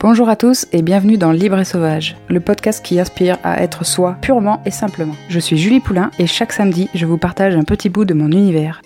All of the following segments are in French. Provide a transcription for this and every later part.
Bonjour à tous et bienvenue dans Libre et Sauvage, le podcast qui aspire à être soi purement et simplement. Je suis Julie Poulain et chaque samedi, je vous partage un petit bout de mon univers.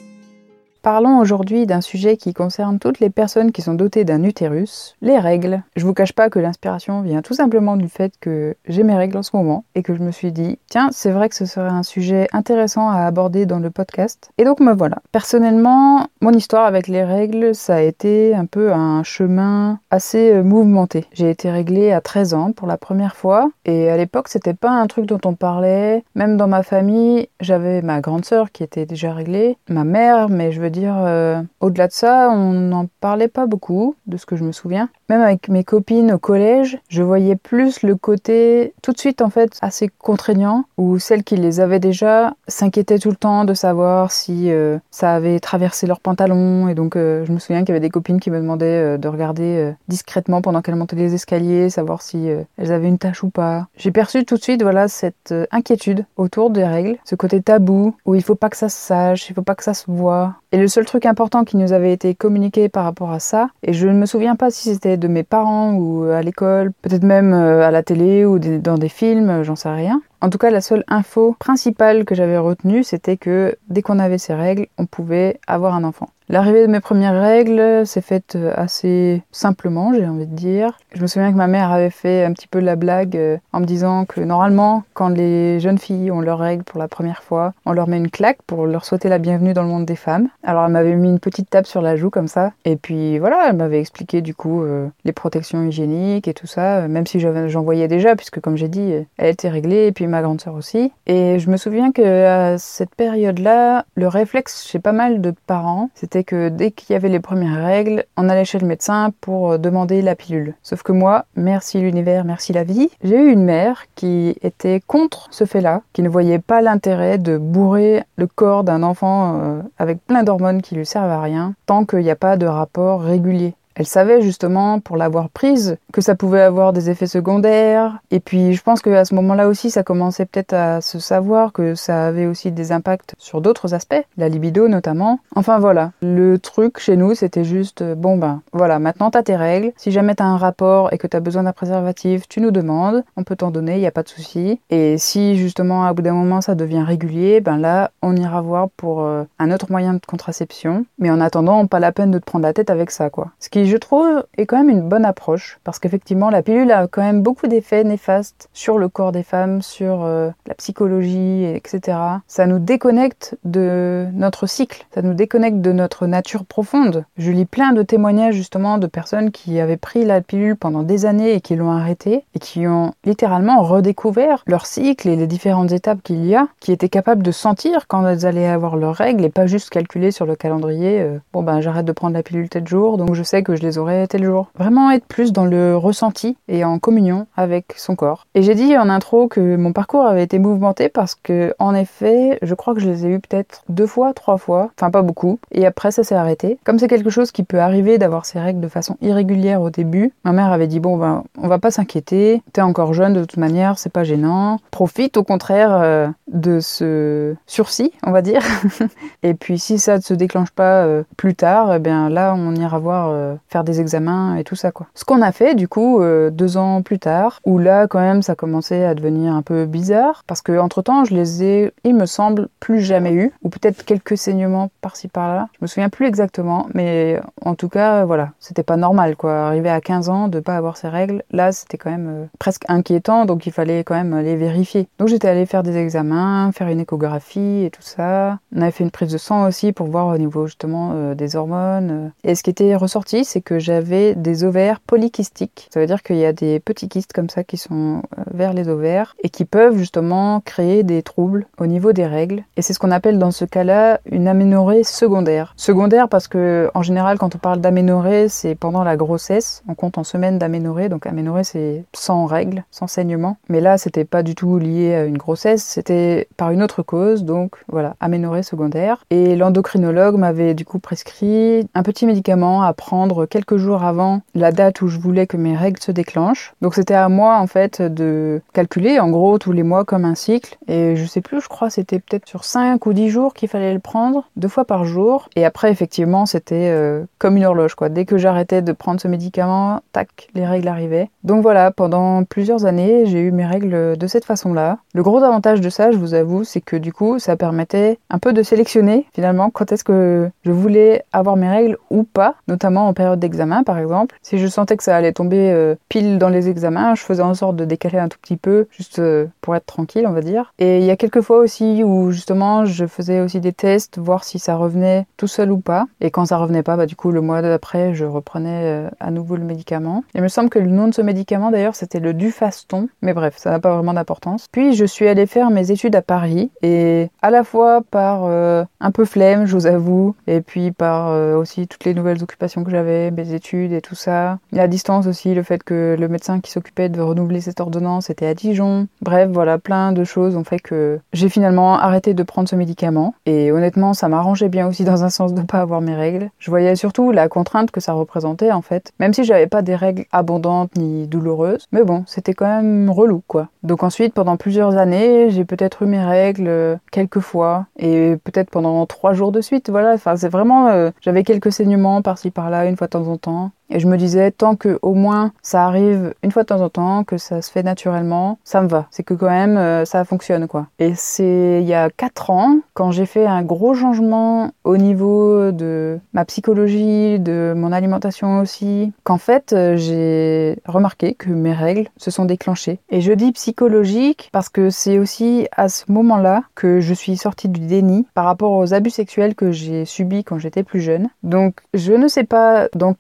Parlons aujourd'hui d'un sujet qui concerne toutes les personnes qui sont dotées d'un utérus, les règles. Je vous cache pas que l'inspiration vient tout simplement du fait que j'ai mes règles en ce moment et que je me suis dit, tiens, c'est vrai que ce serait un sujet intéressant à aborder dans le podcast. Et donc me voilà. Personnellement, mon histoire avec les règles, ça a été un peu un chemin assez euh, mouvementé. J'ai été réglée à 13 ans pour la première fois et à l'époque, c'était pas un truc dont on parlait. Même dans ma famille, j'avais ma grande sœur qui était déjà réglée, ma mère, mais je veux dire, euh, au-delà de ça, on n'en parlait pas beaucoup, de ce que je me souviens. Même avec mes copines au collège, je voyais plus le côté tout de suite en fait assez contraignant, où celles qui les avaient déjà s'inquiétaient tout le temps de savoir si euh, ça avait traversé leurs pantalons, et donc euh, je me souviens qu'il y avait des copines qui me demandaient de regarder discrètement pendant qu'elles montaient les escaliers, savoir si elles avaient une tache ou pas. J'ai perçu tout de suite voilà cette inquiétude autour des règles, ce côté tabou où il faut pas que ça se sache, il faut pas que ça se voit, et le seul truc important qui nous avait été communiqué par rapport à ça, et je ne me souviens pas si c'était de mes parents ou à l'école, peut-être même euh, à la télé ou dans des films, j'en sais rien. En tout cas, la seule info principale que j'avais retenue, c'était que dès qu'on avait ces règles, on pouvait avoir un enfant. L'arrivée de mes premières règles s'est faite euh, assez simplement, j'ai envie de dire. Je me souviens que ma mère avait fait un petit peu la blague euh, en me disant que normalement, quand les jeunes filles ont leurs règles pour la première fois, on leur met une claque pour leur souhaiter la bienvenue dans le monde des femmes. Alors elle m'avait mis une petite tape sur la joue comme ça, et puis voilà, elle m'avait expliqué du coup euh, les protections hygiéniques et tout ça, même si j'en voyais déjà, puisque comme j'ai dit, elle était réglée, et puis ma grande sœur aussi. Et je me souviens que à cette période-là, le réflexe chez pas mal de parents, c'était que dès qu'il y avait les premières règles, on allait chez le médecin pour euh, demander la pilule. Sauf que moi, merci l'univers, merci la vie, j'ai eu une mère qui était contre ce fait-là, qui ne voyait pas l'intérêt de bourrer le corps d'un enfant euh, avec plein d'hormones qui lui servent à rien, tant qu'il n'y a pas de rapport régulier. Elle savait justement, pour l'avoir prise, que ça pouvait avoir des effets secondaires. Et puis, je pense qu'à ce moment-là aussi, ça commençait peut-être à se savoir que ça avait aussi des impacts sur d'autres aspects, la libido notamment. Enfin voilà, le truc chez nous, c'était juste, euh, bon ben, voilà, maintenant t'as tes règles. Si jamais t'as un rapport et que t'as besoin d'un préservatif, tu nous demandes, on peut t'en donner, il n'y a pas de souci. Et si justement, à bout d'un moment, ça devient régulier, ben là, on ira voir pour euh, un autre moyen de contraception. Mais en attendant, pas la peine de te prendre la tête avec ça, quoi. Ce qui je trouve, est quand même une bonne approche, parce qu'effectivement, la pilule a quand même beaucoup d'effets néfastes sur le corps des femmes, sur euh, la psychologie, etc. Ça nous déconnecte de notre cycle, ça nous déconnecte de notre nature profonde. Je lis plein de témoignages justement de personnes qui avaient pris la pilule pendant des années et qui l'ont arrêtée, et qui ont littéralement redécouvert leur cycle et les différentes étapes qu'il y a, qui étaient capables de sentir quand elles allaient avoir leurs règles et pas juste calculer sur le calendrier, euh, bon ben j'arrête de prendre la pilule tel jour, donc je sais que je les aurais tel jour. Vraiment être plus dans le ressenti et en communion avec son corps. Et j'ai dit en intro que mon parcours avait été mouvementé parce que, en effet, je crois que je les ai eu peut-être deux fois, trois fois, enfin pas beaucoup, et après ça s'est arrêté. Comme c'est quelque chose qui peut arriver d'avoir ces règles de façon irrégulière au début, ma mère avait dit bon ben on va pas s'inquiéter, t'es encore jeune de toute manière, c'est pas gênant, profite au contraire euh, de ce sursis, on va dire. et puis si ça ne se déclenche pas euh, plus tard, eh bien là on ira voir euh, faire des examens et tout ça quoi. Ce qu'on a fait du coup euh, deux ans plus tard, où là quand même ça commençait à devenir un peu bizarre, parce que entre temps je les ai, il me semble, plus jamais eu, ou peut-être quelques saignements par-ci par-là. Je me souviens plus exactement, mais en tout cas voilà, c'était pas normal quoi. Arriver à 15 ans de pas avoir ces règles, là c'était quand même euh, presque inquiétant, donc il fallait quand même les vérifier. Donc j'étais allée faire des examens, faire une échographie et tout ça. On avait fait une prise de sang aussi pour voir au niveau justement euh, des hormones. Et ce qui était ressorti, c'est que j'avais des ovaires polykystiques. Ça veut dire qu'il y a des petits kystes comme ça qui sont euh, vers les ovaires et qui peuvent justement créer des troubles au niveau des règles. Et c'est ce qu'on appelle dans ce cas-là une aménorrhée secondaire. Secondaire parce que en général quand on parle d'aménorrhée, c'est pendant la grossesse. On compte en semaines d'aménorrhée. Donc aménorrhée c'est sans règles, sans saignement. Mais là c'était pas du tout lié à une grossesse, c'était par une autre cause. Donc voilà, aménorrhée secondaire. Et l'endocrinologue m'avait du coup prescrit un petit médicament à prendre quelques jours avant la date où je voulais que mes règles se déclenchent. Donc c'était à moi en fait de calculer en gros tous les mois comme un cycle. Et je sais plus, je crois c'était peut-être sur 5 ou 10 jours qu'il fallait le prendre, deux fois par jour. Et après effectivement c'était euh, comme une horloge quoi. Dès que j'arrêtais de prendre ce médicament, tac, les règles arrivaient. Donc voilà, pendant plusieurs années j'ai eu mes règles de cette façon-là. Le gros avantage de ça, je vous avoue, c'est que du coup ça permettait un peu de sélectionner finalement quand est-ce que je voulais avoir mes règles ou pas, notamment en période d'examen par exemple. Si je sentais que ça allait tomber euh, pile dans les examens, je faisais en sorte de décaler un tout petit peu, juste euh, pour être tranquille, on va dire. Et il y a quelques fois aussi où justement je faisais aussi des tests, voir si ça revenait tout seul ou pas. Et quand ça revenait pas, bah du coup le mois d'après, je reprenais euh, à nouveau le médicament. Il me semble que le nom de ce médicament d'ailleurs c'était le Dufaston, mais bref, ça n'a pas vraiment d'importance. Puis je suis allée faire mes études à Paris et à la fois par un peu flemme, je vous avoue, et puis par aussi toutes les nouvelles occupations que j'avais, mes études et tout ça. La distance aussi, le fait que le médecin qui s'occupait de renouveler cette ordonnance était à Dijon. Bref, voilà, plein de choses ont fait que j'ai finalement arrêté de prendre ce médicament. Et honnêtement, ça m'arrangeait bien aussi dans un sens de ne pas avoir mes règles. Je voyais surtout la contrainte que ça représentait en fait. Même si j'avais pas des règles abondantes ni douloureuses. Mais bon, c'était quand même relou quoi. Donc ensuite, pendant plusieurs années, j'ai peut-être eu mes règles euh, quelques fois. Et peut-être pendant trois jours de suite. Voilà, enfin c'est vraiment... Euh, j'avais quelques saignements par-ci par-là, une fois temps en temps. Et je me disais, tant que au moins ça arrive une fois de temps en temps, que ça se fait naturellement, ça me va. C'est que quand même euh, ça fonctionne quoi. Et c'est il y a 4 ans, quand j'ai fait un gros changement au niveau de ma psychologie, de mon alimentation aussi, qu'en fait euh, j'ai remarqué que mes règles se sont déclenchées. Et je dis psychologique parce que c'est aussi à ce moment-là que je suis sortie du déni par rapport aux abus sexuels que j'ai subis quand j'étais plus jeune. Donc je ne sais pas dans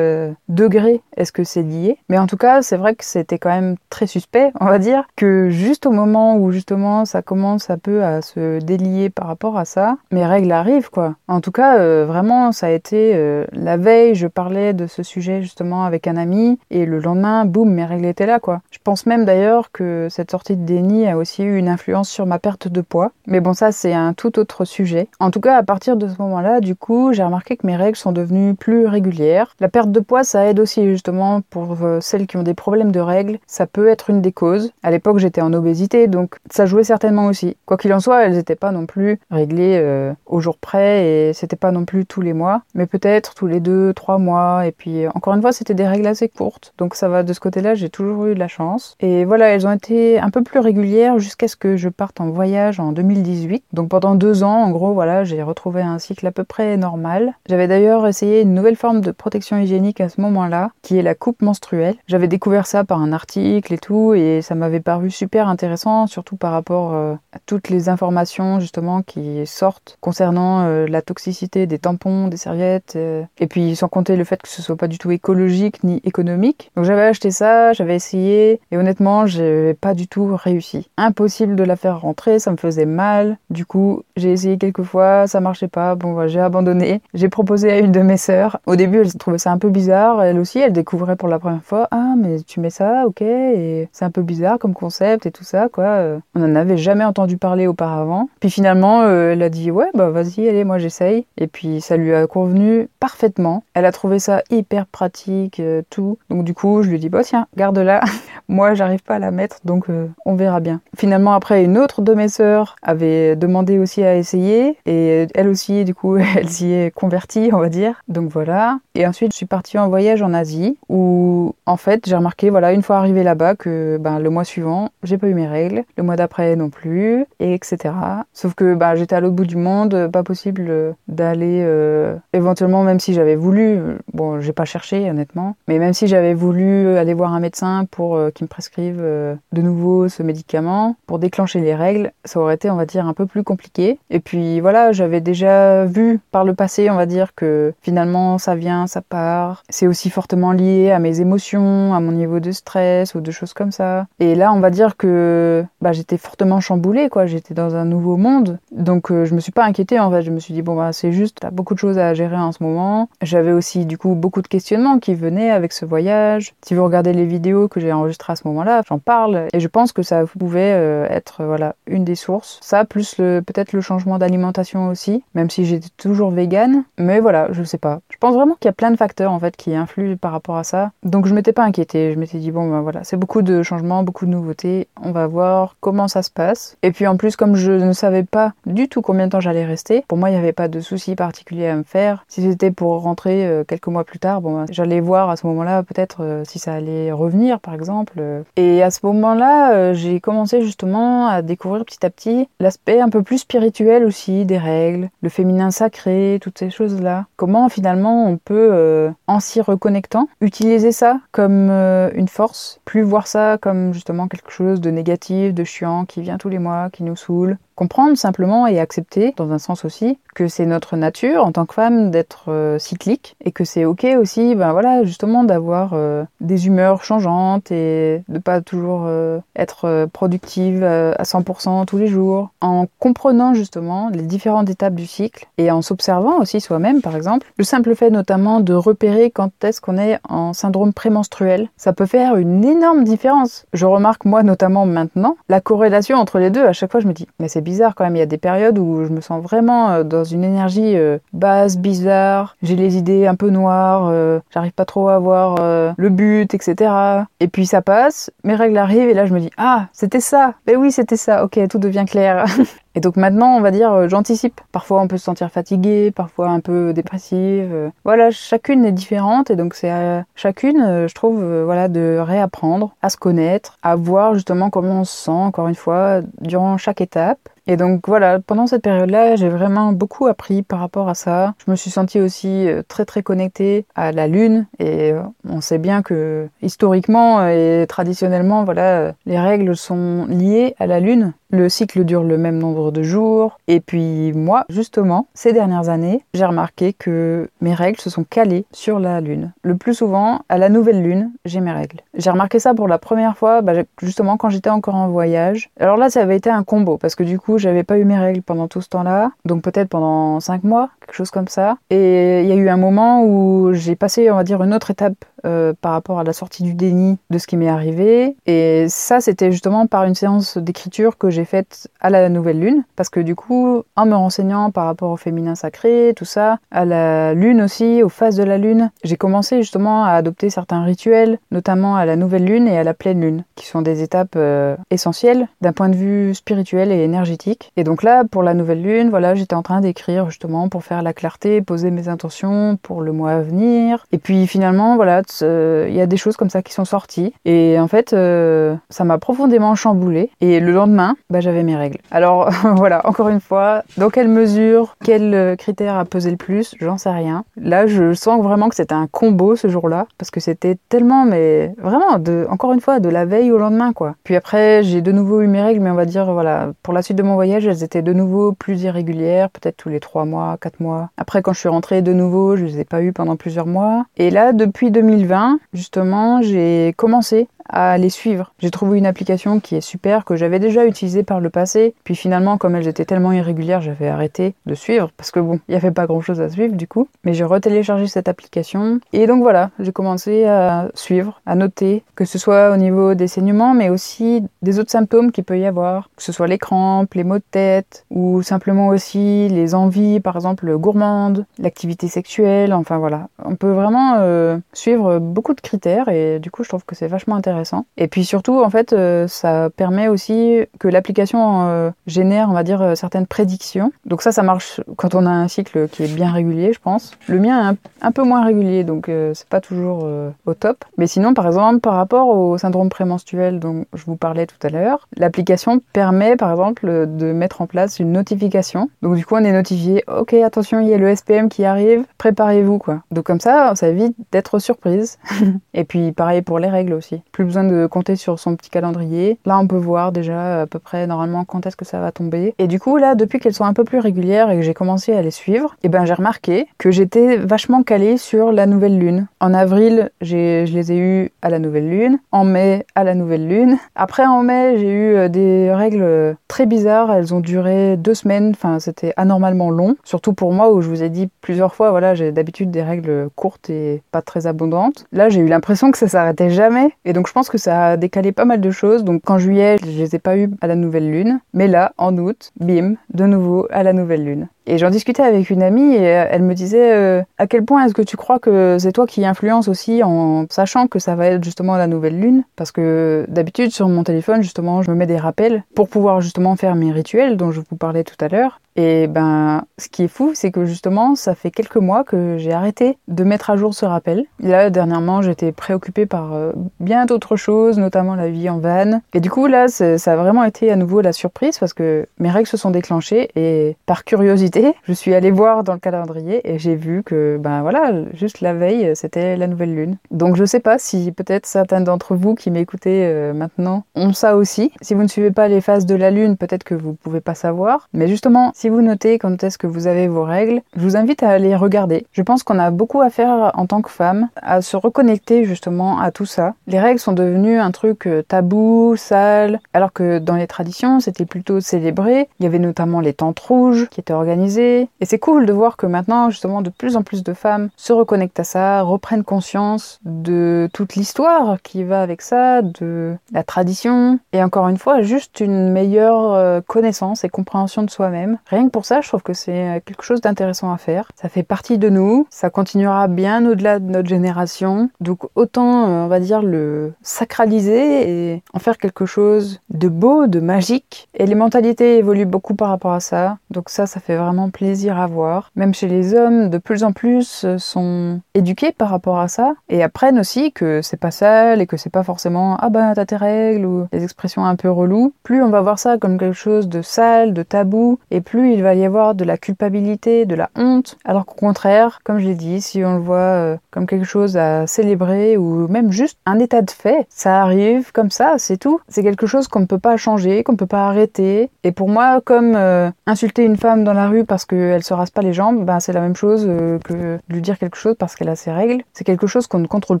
euh, degré est-ce que c'est lié. Mais en tout cas, c'est vrai que c'était quand même très suspect, on va dire, que juste au moment où justement ça commence un peu à se délier par rapport à ça, mes règles arrivent quoi. En tout cas, euh, vraiment, ça a été euh, la veille, je parlais de ce sujet justement avec un ami et le lendemain, boum, mes règles étaient là quoi. Je pense même d'ailleurs que cette sortie de déni a aussi eu une influence sur ma perte de poids. Mais bon, ça c'est un tout autre sujet. En tout cas, à partir de ce moment-là, du coup, j'ai remarqué que mes règles sont devenues plus régulières. La perte de poids ça aide aussi justement pour euh, celles qui ont des problèmes de règles. Ça peut être une des causes. À l'époque, j'étais en obésité, donc ça jouait certainement aussi. Quoi qu'il en soit, elles n'étaient pas non plus réglées euh, au jour près et c'était pas non plus tous les mois, mais peut-être tous les deux, trois mois. Et puis encore une fois, c'était des règles assez courtes, donc ça va de ce côté-là. J'ai toujours eu de la chance. Et voilà, elles ont été un peu plus régulières jusqu'à ce que je parte en voyage en 2018. Donc pendant deux ans, en gros, voilà, j'ai retrouvé un cycle à peu près normal. J'avais d'ailleurs essayé une nouvelle forme de protection hygiénique à ce moment-là, qui est la coupe menstruelle. J'avais découvert ça par un article et tout, et ça m'avait paru super intéressant, surtout par rapport euh, à toutes les informations justement qui sortent concernant euh, la toxicité des tampons, des serviettes, euh, et puis sans compter le fait que ce soit pas du tout écologique ni économique. Donc j'avais acheté ça, j'avais essayé, et honnêtement, j'ai pas du tout réussi. Impossible de la faire rentrer, ça me faisait mal. Du coup, j'ai essayé quelques fois, ça marchait pas. Bon, bah, j'ai abandonné. J'ai proposé à une de mes sœurs. Au début, elle trouvait ça un peu bizarre elle aussi, elle découvrait pour la première fois, ah mais tu mets ça, ok, et c'est un peu bizarre comme concept et tout ça, quoi. Euh, on n'en avait jamais entendu parler auparavant. Puis finalement, euh, elle a dit, ouais, bah vas-y, allez, moi j'essaye. Et puis ça lui a convenu parfaitement. Elle a trouvé ça hyper pratique, euh, tout. Donc du coup, je lui dit, bah tiens, garde-la. moi, j'arrive pas à la mettre, donc on verra bien. Finalement, après, une autre de mes sœurs avait demandé aussi à essayer, et elle aussi, du coup, elle s'y est convertie, on va dire. Donc voilà. Et ensuite, je suis partie en voyage en Asie où en fait j'ai remarqué voilà une fois arrivé là-bas que ben, le mois suivant j'ai pas eu mes règles, le mois d'après non plus et etc. Sauf que ben, j'étais à l'autre bout du monde, pas possible d'aller euh, éventuellement même si j'avais voulu, bon j'ai pas cherché honnêtement, mais même si j'avais voulu aller voir un médecin pour euh, qu'il me prescrive euh, de nouveau ce médicament pour déclencher les règles, ça aurait été on va dire un peu plus compliqué. Et puis voilà j'avais déjà vu par le passé on va dire que finalement ça vient, ça part c'est aussi fortement lié à mes émotions, à mon niveau de stress ou de choses comme ça. Et là, on va dire que bah, j'étais fortement chamboulée, quoi. J'étais dans un nouveau monde. Donc, euh, je me suis pas inquiétée, en fait. Je me suis dit, bon, bah, c'est juste, t'as beaucoup de choses à gérer en ce moment. J'avais aussi, du coup, beaucoup de questionnements qui venaient avec ce voyage. Si vous regardez les vidéos que j'ai enregistrées enregistré à ce moment-là, j'en parle et je pense que ça pouvait euh, être voilà une des sources. Ça plus peut-être le changement d'alimentation aussi, même si j'étais toujours végane. Mais voilà, je sais pas. Je pense vraiment qu'il y a plein de facteurs en fait qui influent par rapport à ça. Donc je m'étais pas inquiétée. Je m'étais dit bon ben voilà, c'est beaucoup de changements, beaucoup de nouveautés. On va voir comment ça se passe. Et puis en plus comme je ne savais pas du tout combien de temps j'allais rester, pour moi il n'y avait pas de souci particulier à me faire. Si c'était pour rentrer euh, quelques mois plus tard, bon ben, j'allais voir à ce moment-là peut-être euh, si ça allait revenir par exemple. Et à ce moment-là, euh, j'ai commencé justement à découvrir petit à petit l'aspect un peu plus spirituel aussi des règles, le féminin sacré, toutes ces choses-là. Comment finalement on peut, euh, en reconnectant, utiliser ça comme euh, une force, plus voir ça comme justement quelque chose de négatif, de chiant, qui vient tous les mois, qui nous saoule, comprendre simplement et accepter, dans un sens aussi, que c'est notre nature en tant que femme d'être euh, cyclique et que c'est ok aussi, ben voilà, justement d'avoir euh, des humeurs changeantes et de pas toujours euh, être productive à 100% tous les jours, en comprenant justement les différentes étapes du cycle et en s'observant aussi soi-même, par exemple. Le simple fait notamment de repérer quand est-ce qu'on est en syndrome prémenstruel, ça peut faire une énorme différence. Je remarque moi notamment maintenant la corrélation entre les deux. À chaque fois, je me dis, mais c'est bizarre quand même. Il y a des périodes où je me sens vraiment euh, dans une énergie euh, basse, bizarre. J'ai les idées un peu noires. Euh, j'arrive pas trop à voir le but, etc. Et puis ça passe. Mes règles arrivent et là je me dis ah c'était ça. Ben oui c'était ça. Ok tout devient clair. Et donc maintenant, on va dire, j'anticipe. Parfois, on peut se sentir fatigué, parfois un peu dépressive. Voilà, chacune est différente et donc c'est à chacune, je trouve, voilà, de réapprendre à se connaître, à voir justement comment on se sent, encore une fois, durant chaque étape. Et donc voilà, pendant cette période-là, j'ai vraiment beaucoup appris par rapport à ça. Je me suis sentie aussi euh, très très connectée à la lune et euh, on sait bien que historiquement et traditionnellement, voilà, les règles sont liées à la lune. Le cycle dure le même nombre de jours. Et puis moi, justement, ces dernières années, j'ai remarqué que mes règles se sont calées sur la lune. Le plus souvent, à la nouvelle lune, j'ai mes règles. J'ai remarqué ça pour la première fois, bah, justement quand j'étais encore en voyage. Alors là, ça avait été un combo parce que du coup, j'avais pas eu mes règles pendant tout ce temps-là, donc peut-être pendant 5 mois, quelque chose comme ça. Et il y a eu un moment où j'ai passé, on va dire, une autre étape euh, par rapport à la sortie du déni de ce qui m'est arrivé. Et ça, c'était justement par une séance d'écriture que j'ai faite à la nouvelle lune, parce que du coup, en me renseignant par rapport au féminin sacré, tout ça, à la lune aussi, aux phases de la lune, j'ai commencé justement à adopter certains rituels, notamment à la nouvelle lune et à la pleine lune, qui sont des étapes euh, essentielles d'un point de vue spirituel et énergétique. Et donc là, pour la nouvelle lune, voilà, j'étais en train d'écrire justement pour faire la clarté, poser mes intentions pour le mois à venir. Et puis finalement, voilà, euh, il y a des choses comme ça qui sont sorties. Et en fait, euh, ça m'a profondément chamboulé. Et le lendemain, bah, j'avais mes règles. Alors voilà, encore une fois, dans quelle mesure, quel euh, critère a pesé le plus, j'en sais rien. Là, je sens vraiment que c'était un combo ce jour-là, parce que c'était tellement, mais vraiment, encore une fois, de la veille au lendemain, quoi. Puis après, j'ai de nouveau eu mes règles, mais on va dire, voilà, pour la suite de mon voyage, elles étaient de nouveau plus irrégulières, peut-être tous les trois mois, quatre mois. Après, quand je suis rentrée de nouveau, je les ai pas eu pendant plusieurs mois. Et là, depuis 2020, justement, j'ai commencé à les suivre. J'ai trouvé une application qui est super, que j'avais déjà utilisée par le passé. Puis finalement, comme elles étaient tellement irrégulières, j'avais arrêté de suivre parce que bon, il n'y avait pas grand chose à suivre du coup. Mais j'ai retéléchargé cette application. Et donc voilà, j'ai commencé à suivre, à noter, que ce soit au niveau des saignements, mais aussi des autres symptômes qu'il peut y avoir. Que ce soit les crampes, les maux de tête, ou simplement aussi les envies, par exemple, gourmandes, l'activité sexuelle, enfin voilà. On peut vraiment euh, suivre beaucoup de critères et du coup, je trouve que c'est vachement intéressant et puis surtout, en fait, euh, ça permet aussi que l'application euh, génère, on va dire, euh, certaines prédictions. Donc ça, ça marche quand on a un cycle qui est bien régulier, je pense. Le mien est un, peu moins régulier, donc c'est pas toujours au top. Mais sinon, par exemple, par rapport au syndrome prémenstruel dont je vous parlais tout à l'heure, l'application permet, par exemple, de mettre en place une notification. Donc du coup, on est notifié, ok, attention, il y a le SPM qui arrive, préparez-vous, quoi. Donc comme ça, ça évite d'être surprise. Et puis pareil pour les règles aussi. Besoin de compter sur son petit calendrier. Là, on peut voir déjà à peu près normalement quand est-ce que ça va tomber. Et du coup, là, depuis qu'elles sont un peu plus régulières et que j'ai commencé à les suivre, eh ben j'ai remarqué que j'étais vachement calée sur la nouvelle lune. En avril, je les ai eues à la nouvelle lune. En mai, à la nouvelle lune. Après, en mai, j'ai eu euh, des règles très bizarres. Elles ont duré deux semaines. Enfin, c'était anormalement long. Surtout pour moi, où je vous ai dit plusieurs fois, voilà, j'ai d'habitude des règles courtes et pas très abondantes. Là, j'ai eu l'impression que ça s'arrêtait jamais. Et donc, je pense que ça a décalé pas mal de choses. Donc qu'en juillet, je les ai pas eu à la nouvelle lune. Mais là, en août, bim, de nouveau à la nouvelle lune. Et j'en discutais avec une amie et elle me disait euh, à quel point est-ce que tu crois que c'est toi qui influence aussi en sachant que ça va être justement la nouvelle lune? Parce que d'habitude sur mon téléphone justement je me mets des rappels pour pouvoir justement faire mes rituels dont je vous parlais tout à l'heure. Et ben, ce qui est fou, c'est que justement, ça fait quelques mois que j'ai arrêté de mettre à jour ce rappel. là, dernièrement, j'étais préoccupée par euh, bien d'autres choses, notamment la vie en van. Et du coup, là, ça a vraiment été à nouveau la surprise parce que mes règles se sont déclenchées et par curiosité, je suis allée voir dans le calendrier et j'ai vu que, ben voilà, juste la veille, c'était la nouvelle lune. Donc, je sais pas si peut-être certains d'entre vous qui m'écoutez euh, maintenant ont ça aussi. Si vous ne suivez pas les phases de la lune, peut-être que vous pouvez pas savoir. Mais justement, si vous notez quand est-ce que vous avez vos règles, je vous invite à aller regarder. Je pense qu'on a beaucoup à faire en tant que femme, à se reconnecter justement à tout ça. Les règles sont devenues un truc euh, tabou, sale, alors que dans les traditions, c'était plutôt célébré. Il y avait notamment les tentes rouges qui étaient organisées. Et c'est cool de voir que maintenant, justement, de plus en plus de femmes se reconnectent à ça, reprennent conscience de toute l'histoire qui va avec ça, de la tradition. Et encore une fois, juste une meilleure euh, connaissance et compréhension de soi-même Rien que pour ça, je trouve que c'est euh, quelque chose d'intéressant à faire. Ça fait partie de nous, ça continuera bien au-delà de notre génération. Donc autant, euh, on va dire, le sacraliser et en faire quelque chose de beau, de magique. Et les mentalités évoluent beaucoup par rapport à ça. Donc ça, ça fait vraiment plaisir à voir. Même chez les hommes, de plus en plus euh, sont éduqués par rapport à ça et apprennent aussi que c'est pas sale et que c'est pas forcément ah ben t'as tes règles ou des expressions un peu reloues. Plus on va voir ça comme quelque chose de sale, de tabou et plus il va y avoir de la culpabilité, de la honte, alors qu'au contraire, comme je l'ai dit, si on le voit euh, comme quelque chose à célébrer ou même juste un état de fait, ça arrive comme ça, c'est tout. C'est quelque chose qu'on ne peut pas changer, qu'on ne peut pas arrêter. Et pour moi, comme euh, insulter une femme dans la rue parce qu'elle se rase pas les jambes, ben c'est la même chose euh, que lui dire quelque chose parce qu'elle a ses règles. C'est quelque chose qu'on ne contrôle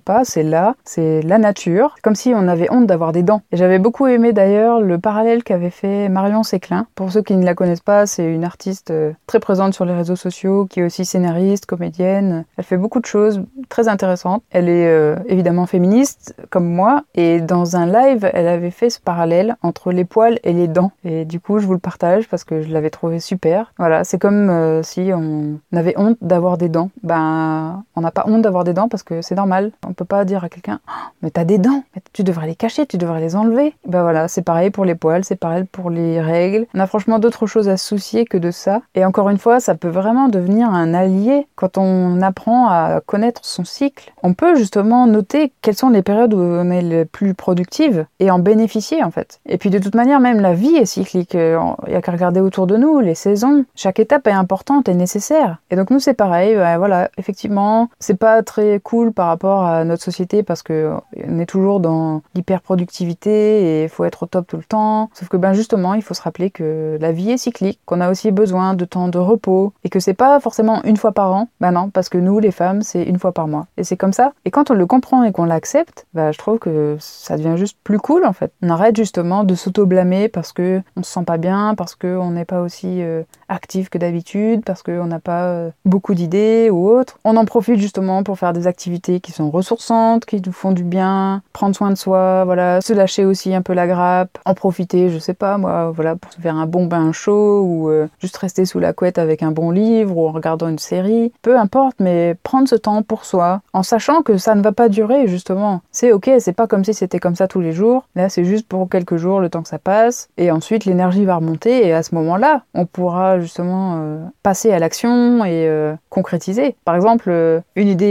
pas, c'est là, c'est la nature. Comme si on avait honte d'avoir des dents. Et j'avais beaucoup aimé d'ailleurs le parallèle qu'avait fait Marion Séclin. Pour ceux qui ne la connaissent pas, c'est une artiste euh, très présente sur les réseaux sociaux, qui est aussi scénariste, comédienne. Elle fait beaucoup de choses très intéressantes. Elle est euh, évidemment féministe, comme moi, et dans un live, elle avait fait ce parallèle entre les poils et les dents. Et du coup, je vous le partage parce que je l'avais trouvé super. Voilà, c'est comme euh, si on avait honte d'avoir des dents. Ben, on n'a pas honte d'avoir des dents parce que c'est normal. On peut pas dire à quelqu'un, oh, mais t'as des dents, tu devrais les cacher, tu devrais les enlever. Ben voilà, c'est pareil pour les poils, c'est pareil pour les règles. On a franchement d'autres choses à soucier que de ça. Et encore une fois, ça peut vraiment devenir un allié quand on apprend à connaître son cycle. On peut justement noter quelles sont les périodes où on est le plus productive et en bénéficier en fait. Et puis de toute manière, même la vie est cyclique. Il y a qu'à regarder autour de nous, les saisons. Chaque étape est importante et nécessaire. Et donc nous, c'est pareil. voilà, effectivement, c'est pas très cool par rapport à notre société parce que on est toujours dans l'hyperproductivité et il faut être au top tout le temps. Sauf que ben justement, il faut se rappeler que la vie est cyclique, qu'on a aussi besoin de temps de repos et que c'est pas forcément une fois par an. Bah non, parce que nous, les femmes, c'est une fois par mois. Et c'est comme ça. Et quand on le comprend et qu'on l'accepte, bah je trouve que ça devient juste plus cool en fait. On arrête justement de s'auto-blâmer parce que on se sent pas bien, parce qu'on n'est pas aussi euh, actif que d'habitude, parce qu'on n'a pas euh, beaucoup d'idées ou autre. On en profite justement pour faire des activités qui sont ressourçantes, qui nous font du bien, prendre soin de soi, voilà, se lâcher aussi un peu la grappe, en profiter, je sais pas moi, voilà, pour se faire un bon bain chaud ou euh, juste rester sous la couette avec un bon livre ou en regardant une série, peu importe, mais prendre ce temps pour soi, en sachant que ça ne va pas durer justement. C'est ok, c'est pas comme si c'était comme ça tous les jours, là c'est juste pour quelques jours le temps que ça passe, et ensuite l'énergie va remonter, et à ce moment-là, on pourra justement euh, passer à l'action et euh, concrétiser. Par exemple, euh, une idée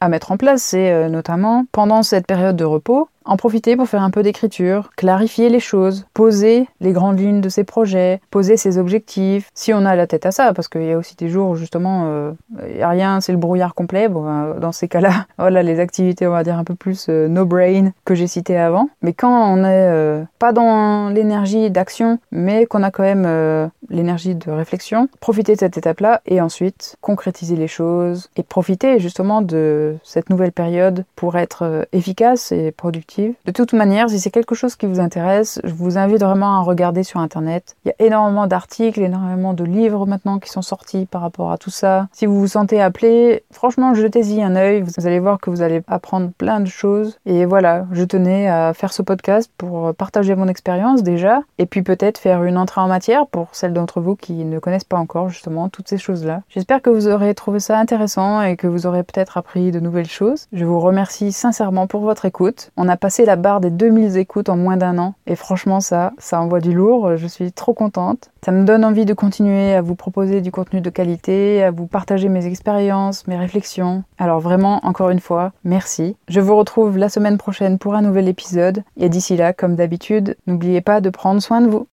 à mettre en place, c'est notamment pendant cette période de repos, en profiter pour faire un peu d'écriture, clarifier les choses, poser les grandes lignes de ses projets, poser ses objectifs, si on a la tête à ça, parce qu'il y a aussi des jours où justement il n'y a rien, c'est le brouillard complet. Euh, dans ces cas-là, voilà les activités, on va dire un peu plus no brain que j'ai cité avant. Mais quand on n'est pas dans l'énergie d'action, mais qu'on a quand même l'énergie de réflexion, profiter de cette étape-là et ensuite concrétiser les choses et profiter justement de cette nouvelle période pour être euh, efficace et productive. De toute manière, si c'est quelque chose qui vous intéresse, je vous invite vraiment à regarder sur internet. Il y a énormément d'articles, énormément de livres maintenant qui sont sortis par rapport à tout ça. Si vous vous sentez appelé, franchement, jetez-y un œil, vous allez voir que vous allez apprendre plein de choses. Et voilà, je tenais à faire ce podcast pour partager mon expérience déjà et puis peut-être faire une entrée en matière pour celles vous qui ne connaissent pas encore justement toutes ces choses-là. J'espère que vous aurez trouvé ça intéressant et que vous aurez peut-être appris de nouvelles choses. Je vous remercie sincèrement pour votre écoute. On a passé la barre des 2000 écoutes en moins d'un an et franchement ça, ça envoie du lourd. Je suis trop contente. Ça me donne envie de continuer à vous proposer du contenu de qualité, à vous partager mes expériences, mes réflexions. Alors vraiment, encore une fois, merci. Je vous retrouve la semaine prochaine pour un nouvel épisode. Et d'ici là, comme d'habitude, n'oubliez pas de prendre soin de vous.